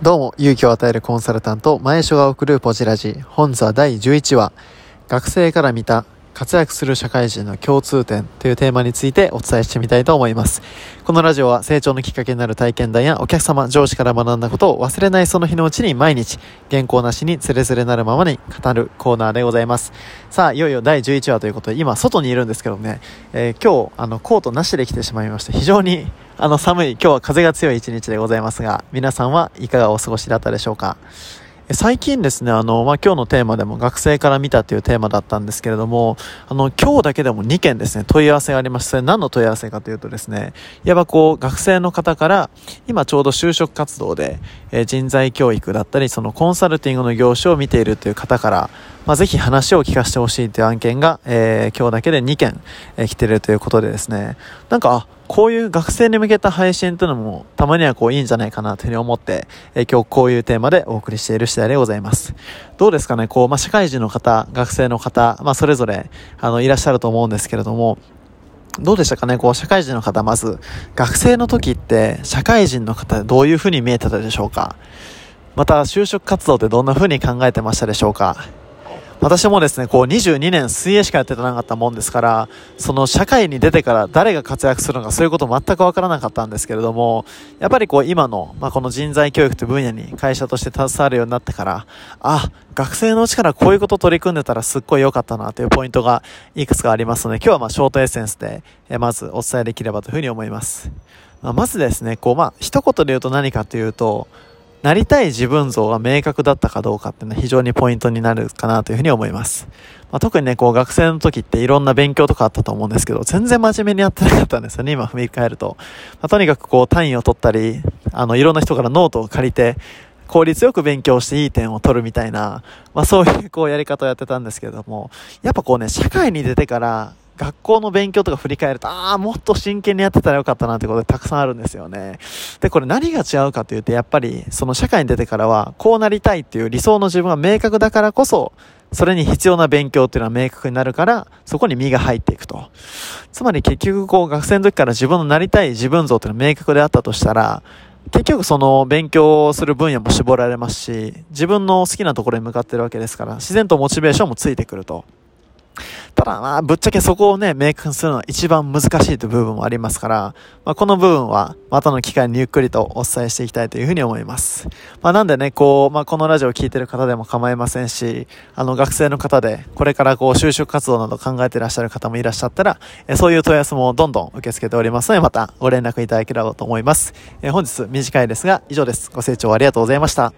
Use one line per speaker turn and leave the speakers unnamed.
どうも、勇気を与えるコンサルタント、前所が送るポジラジ。本座第11話、学生から見た活躍する社会人の共通点というテーマについてお伝えしてみたいと思います。このラジオは成長のきっかけになる体験談やお客様、上司から学んだことを忘れないその日のうちに毎日、原稿なしにつれづれなるままに語るコーナーでございます。さあ、いよいよ第11話ということで、今外にいるんですけどね、えー、今日、あの、コートなしで来てしまいまして、非常にあの寒い、今日は風が強い一日でございますが、皆さんはいかがお過ごしだったでしょうか？最近ですね、あの、まあ、今日のテーマでも学生から見たというテーマだったんですけれども、あの、今日だけでも2件ですね、問い合わせがありまして、それ何の問い合わせかというとですね、いわばこう、学生の方から、今ちょうど就職活動で、えー、人材教育だったり、そのコンサルティングの業種を見ているという方から、まあ、ぜひ話を聞かせてほしいという案件が、えー、今日だけで2件、えー、来てるということでですね、なんか、こういう学生に向けた配信というのもたまにはこういいんじゃないかなというふうに思って、え、今日こういうテーマでお送りしている次第でございます。どうですかねこう、まあ、社会人の方、学生の方、まあ、それぞれ、あの、いらっしゃると思うんですけれども、どうでしたかねこう、社会人の方、まず、学生の時って、社会人の方、どういうふうに見えてたでしょうか？また、就職活動ってどんなふうに考えてましたでしょうか？私もですね、こう22年水泳しかやってなかったもんですから、その社会に出てから誰が活躍するのかそういうこと全くわからなかったんですけれども、やっぱりこう今の、まあ、この人材教育という分野に会社として携わるようになってから、あ、学生のうちからこういうこと取り組んでたらすっごい良かったなというポイントがいくつかありますので、今日はまあショートエッセンスで、えまずお伝えできればというふうに思います。まあ、まずですね、こうまあ一言で言うと何かというと、なりたい自分像が明確だったかどうかっていうのは非常にポイントになるかなというふうに思います。まあ、特にね、こう学生の時っていろんな勉強とかあったと思うんですけど、全然真面目にやってなかったんですよね、今振り返ると。まあ、とにかくこう単位を取ったり、あの、いろんな人からノートを借りて、効率よく勉強していい点を取るみたいな、まあそういうこうやり方をやってたんですけども、やっぱこうね、社会に出てから、学校の勉強とか振り返ると、ああ、もっと真剣にやってたらよかったなってことでたくさんあるんですよね。で、これ何が違うかというと、やっぱり、その社会に出てからは、こうなりたいっていう理想の自分が明確だからこそ、それに必要な勉強っていうのは明確になるから、そこに身が入っていくと。つまり結局こう学生の時から自分のなりたい自分像っていうのは明確であったとしたら、結局その勉強する分野も絞られますし、自分の好きなところに向かってるわけですから、自然とモチベーションもついてくると。ただまあ、ぶっちゃけそこをね、明確にするのは一番難しいという部分もありますから、まあ、この部分は、またの機会にゆっくりとお伝えしていきたいというふうに思います。まあ、なんでね、こう、まあ、このラジオを聴いてる方でも構いませんし、あの、学生の方で、これからこう、就職活動など考えていらっしゃる方もいらっしゃったら、えそういう問い合わせもどんどん受け付けておりますので、またご連絡いただければと思います。え本日短いですが、以上です。ご清聴ありがとうございました。